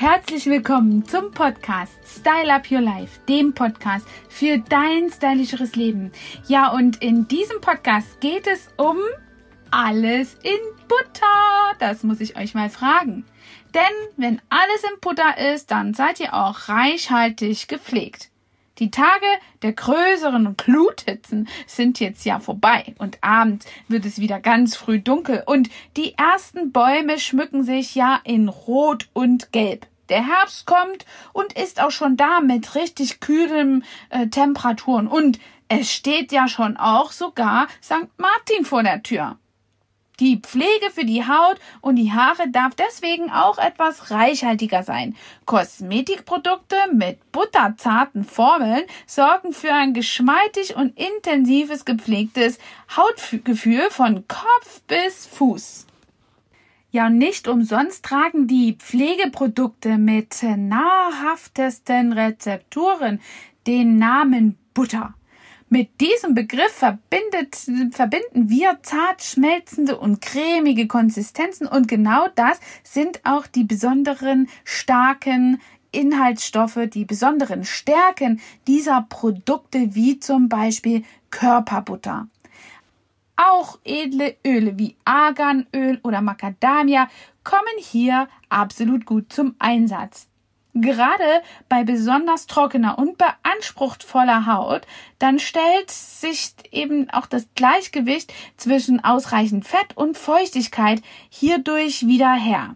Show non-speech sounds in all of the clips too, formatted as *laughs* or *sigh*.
Herzlich willkommen zum Podcast Style Up Your Life, dem Podcast für dein stylischeres Leben. Ja, und in diesem Podcast geht es um alles in Butter. Das muss ich euch mal fragen. Denn wenn alles in Butter ist, dann seid ihr auch reichhaltig gepflegt. Die Tage der größeren Gluthitzen sind jetzt ja vorbei und abends wird es wieder ganz früh dunkel und die ersten Bäume schmücken sich ja in Rot und Gelb. Der Herbst kommt und ist auch schon da mit richtig kühlen äh, Temperaturen und es steht ja schon auch sogar St. Martin vor der Tür. Die Pflege für die Haut und die Haare darf deswegen auch etwas reichhaltiger sein. Kosmetikprodukte mit butterzarten Formeln sorgen für ein geschmeidig und intensives gepflegtes Hautgefühl von Kopf bis Fuß. Ja, nicht umsonst tragen die Pflegeprodukte mit nahrhaftesten Rezepturen den Namen Butter. Mit diesem Begriff verbinden wir zart schmelzende und cremige Konsistenzen und genau das sind auch die besonderen starken Inhaltsstoffe, die besonderen Stärken dieser Produkte wie zum Beispiel Körperbutter. Auch edle Öle wie Arganöl oder Macadamia kommen hier absolut gut zum Einsatz. Gerade bei besonders trockener und beanspruchtvoller Haut, dann stellt sich eben auch das Gleichgewicht zwischen ausreichend Fett und Feuchtigkeit hierdurch wieder her.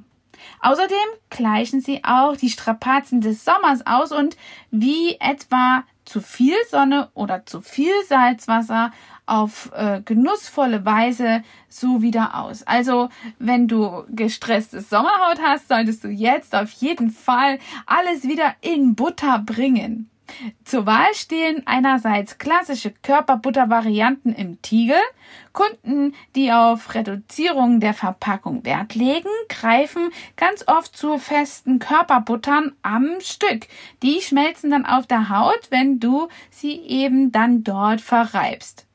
Außerdem gleichen sie auch die Strapazen des Sommers aus und wie etwa zu viel Sonne oder zu viel Salzwasser auf äh, genussvolle Weise so wieder aus. Also, wenn du gestresste Sommerhaut hast, solltest du jetzt auf jeden Fall alles wieder in Butter bringen. Zur Wahl stehen einerseits klassische Körperbuttervarianten im Tiegel. Kunden, die auf Reduzierung der Verpackung Wert legen, greifen ganz oft zu festen Körperbuttern am Stück. Die schmelzen dann auf der Haut, wenn du sie eben dann dort verreibst.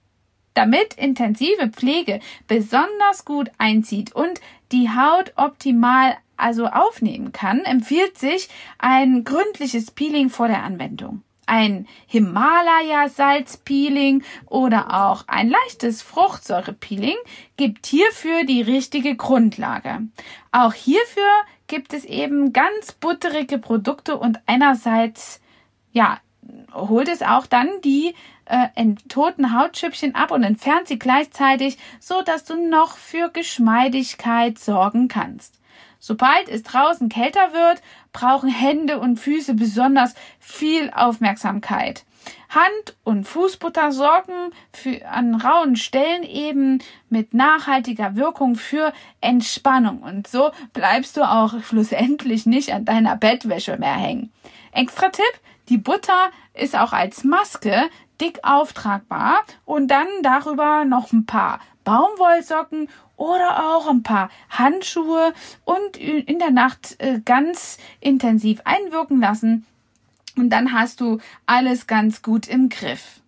Damit intensive Pflege besonders gut einzieht und die Haut optimal also aufnehmen kann, empfiehlt sich ein gründliches Peeling vor der Anwendung. Ein Himalaya-Salz-Peeling oder auch ein leichtes Fruchtsäure-Peeling gibt hierfür die richtige Grundlage. Auch hierfür gibt es eben ganz butterige Produkte und einerseits, ja, holt es auch dann die äh, toten Hautschüppchen ab und entfernt sie gleichzeitig, so dass du noch für Geschmeidigkeit sorgen kannst. Sobald es draußen kälter wird, brauchen Hände und Füße besonders viel Aufmerksamkeit. Hand- und Fußbutter sorgen für, an rauen Stellen eben mit nachhaltiger Wirkung für Entspannung und so bleibst du auch schlussendlich nicht an deiner Bettwäsche mehr hängen. Extra Tipp, die Butter ist auch als Maske dick auftragbar und dann darüber noch ein paar Baumwollsocken oder auch ein paar Handschuhe und in der Nacht äh, ganz intensiv einwirken lassen. Und dann hast du alles ganz gut im Griff.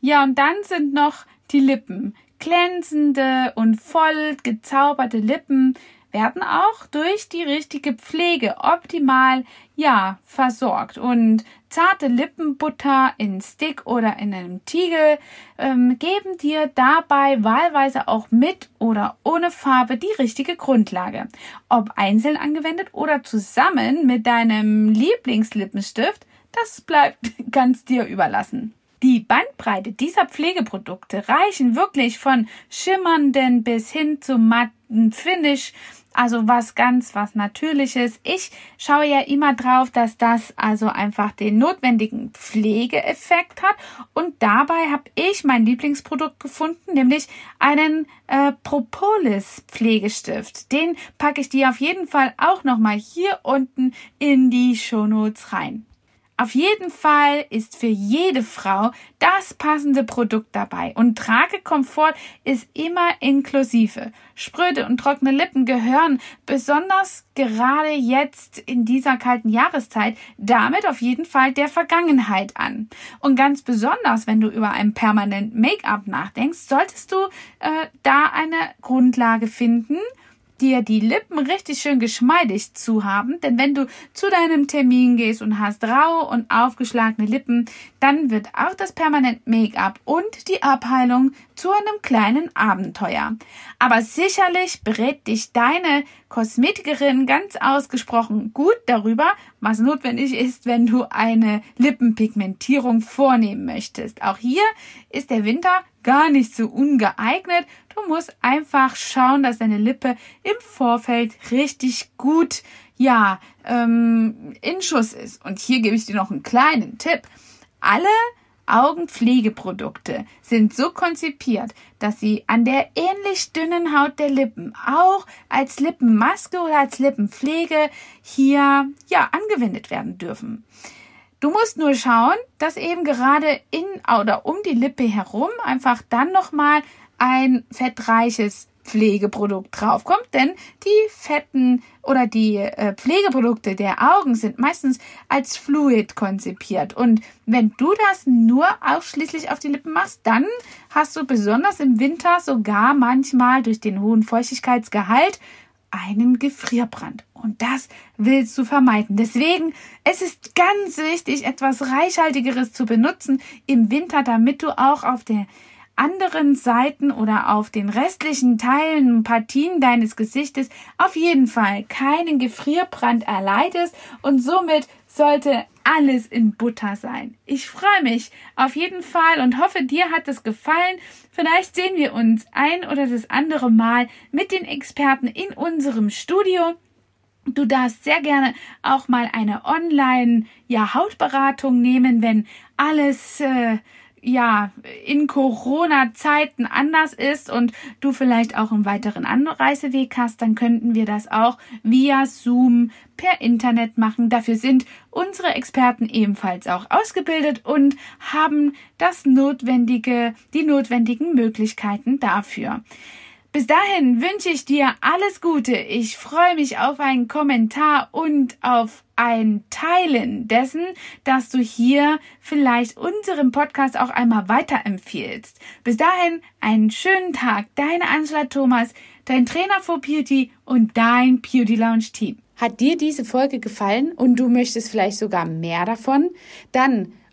Ja, und dann sind noch die Lippen. Glänzende und voll gezauberte Lippen werden auch durch die richtige Pflege optimal ja versorgt und zarte Lippenbutter in Stick oder in einem Tiegel ähm, geben dir dabei wahlweise auch mit oder ohne Farbe die richtige Grundlage. Ob einzeln angewendet oder zusammen mit deinem Lieblingslippenstift, das bleibt *laughs* ganz dir überlassen. Die Bandbreite dieser Pflegeprodukte reichen wirklich von schimmernden bis hin zu matten Finish also was ganz, was Natürliches. Ich schaue ja immer drauf, dass das also einfach den notwendigen Pflegeeffekt hat. Und dabei habe ich mein Lieblingsprodukt gefunden, nämlich einen äh, Propolis Pflegestift. Den packe ich dir auf jeden Fall auch nochmal hier unten in die Shownotes rein. Auf jeden Fall ist für jede Frau das passende Produkt dabei und Tragekomfort ist immer inklusive. Spröde und trockene Lippen gehören besonders gerade jetzt in dieser kalten Jahreszeit damit auf jeden Fall der Vergangenheit an. Und ganz besonders, wenn du über ein permanent Make-up nachdenkst, solltest du äh, da eine Grundlage finden, dir die Lippen richtig schön geschmeidig zu haben. Denn wenn du zu deinem Termin gehst und hast raue und aufgeschlagene Lippen, dann wird auch das Permanent Make-up und die Abheilung zu einem kleinen Abenteuer. Aber sicherlich berät dich deine Kosmetikerin ganz ausgesprochen gut darüber, was notwendig ist, wenn du eine Lippenpigmentierung vornehmen möchtest. Auch hier ist der Winter gar nicht so ungeeignet. Du musst einfach schauen, dass deine Lippe im Vorfeld richtig gut, ja, ähm, in Schuss ist. Und hier gebe ich dir noch einen kleinen Tipp. Alle Augenpflegeprodukte sind so konzipiert, dass sie an der ähnlich dünnen Haut der Lippen auch als Lippenmaske oder als Lippenpflege hier ja angewendet werden dürfen. Du musst nur schauen, dass eben gerade in oder um die Lippe herum einfach dann nochmal ein fettreiches Pflegeprodukt draufkommt, denn die fetten oder die äh, Pflegeprodukte der Augen sind meistens als Fluid konzipiert. Und wenn du das nur ausschließlich auf die Lippen machst, dann hast du besonders im Winter sogar manchmal durch den hohen Feuchtigkeitsgehalt einen Gefrierbrand. Und das willst du vermeiden. Deswegen, es ist ganz wichtig, etwas Reichhaltigeres zu benutzen im Winter, damit du auch auf der anderen Seiten oder auf den restlichen Teilen, Partien deines Gesichtes auf jeden Fall keinen Gefrierbrand erleidest und somit sollte alles in Butter sein. Ich freue mich auf jeden Fall und hoffe, dir hat es gefallen. Vielleicht sehen wir uns ein oder das andere Mal mit den Experten in unserem Studio. Du darfst sehr gerne auch mal eine Online ja Hautberatung nehmen, wenn alles äh, ja in Corona-Zeiten anders ist und du vielleicht auch einen weiteren Anreiseweg hast, dann könnten wir das auch via Zoom per Internet machen. Dafür sind unsere Experten ebenfalls auch ausgebildet und haben das notwendige, die notwendigen Möglichkeiten dafür. Bis dahin wünsche ich dir alles Gute. Ich freue mich auf einen Kommentar und auf ein Teilen dessen, dass du hier vielleicht unseren Podcast auch einmal weiterempfiehlst. Bis dahin einen schönen Tag. Deine Angela Thomas, dein Trainer for Beauty und dein Beauty Lounge Team. Hat dir diese Folge gefallen und du möchtest vielleicht sogar mehr davon? Dann